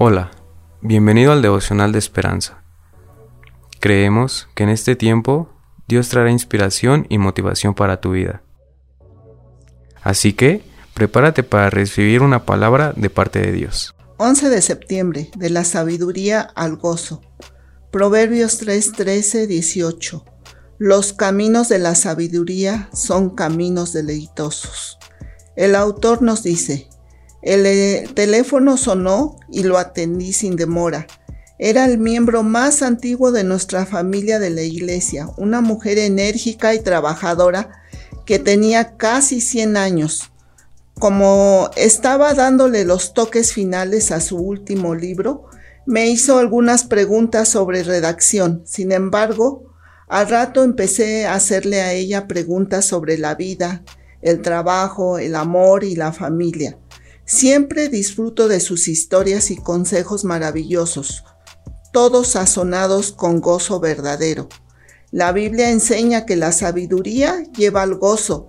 Hola, bienvenido al devocional de esperanza. Creemos que en este tiempo Dios traerá inspiración y motivación para tu vida. Así que, prepárate para recibir una palabra de parte de Dios. 11 de septiembre, de la sabiduría al gozo. Proverbios 3, 13, 18. Los caminos de la sabiduría son caminos deleitosos. El autor nos dice, el eh, teléfono sonó y lo atendí sin demora. Era el miembro más antiguo de nuestra familia de la iglesia, una mujer enérgica y trabajadora que tenía casi 100 años. Como estaba dándole los toques finales a su último libro, me hizo algunas preguntas sobre redacción. Sin embargo, al rato empecé a hacerle a ella preguntas sobre la vida, el trabajo, el amor y la familia. Siempre disfruto de sus historias y consejos maravillosos, todos sazonados con gozo verdadero. La Biblia enseña que la sabiduría lleva al gozo.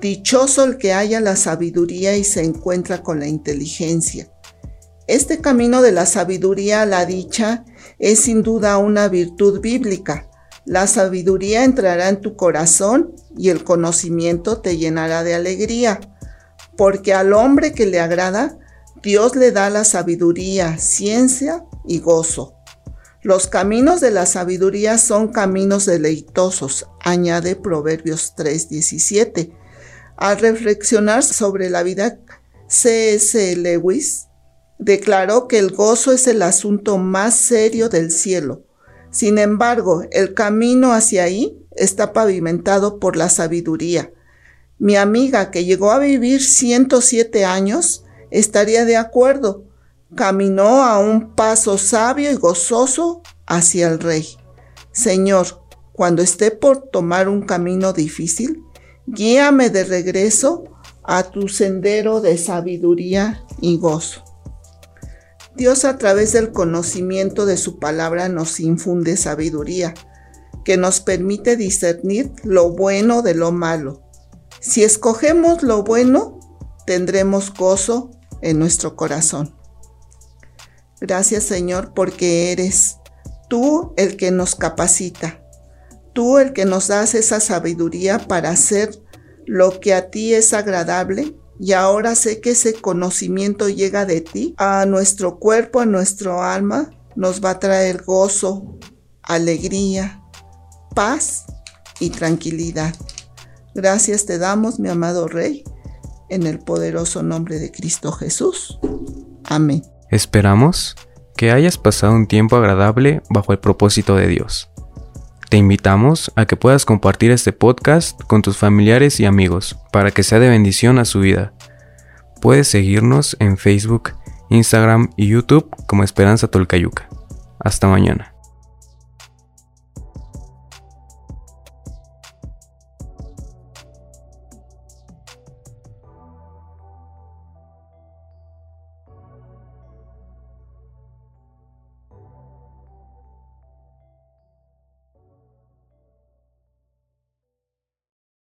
Dichoso el que haya la sabiduría y se encuentra con la inteligencia. Este camino de la sabiduría a la dicha es sin duda una virtud bíblica. La sabiduría entrará en tu corazón y el conocimiento te llenará de alegría porque al hombre que le agrada, Dios le da la sabiduría, ciencia y gozo. Los caminos de la sabiduría son caminos deleitosos, añade Proverbios 3:17. Al reflexionar sobre la vida, C.S. Lewis declaró que el gozo es el asunto más serio del cielo. Sin embargo, el camino hacia ahí está pavimentado por la sabiduría. Mi amiga, que llegó a vivir 107 años, estaría de acuerdo. Caminó a un paso sabio y gozoso hacia el rey. Señor, cuando esté por tomar un camino difícil, guíame de regreso a tu sendero de sabiduría y gozo. Dios a través del conocimiento de su palabra nos infunde sabiduría, que nos permite discernir lo bueno de lo malo si escogemos lo bueno, tendremos gozo en nuestro corazón. Gracias Señor porque eres tú el que nos capacita, tú el que nos das esa sabiduría para hacer lo que a ti es agradable y ahora sé que ese conocimiento llega de ti a nuestro cuerpo, a nuestro alma, nos va a traer gozo, alegría, paz y tranquilidad. Gracias te damos, mi amado Rey, en el poderoso nombre de Cristo Jesús. Amén. Esperamos que hayas pasado un tiempo agradable bajo el propósito de Dios. Te invitamos a que puedas compartir este podcast con tus familiares y amigos para que sea de bendición a su vida. Puedes seguirnos en Facebook, Instagram y YouTube como Esperanza Tolcayuca. Hasta mañana.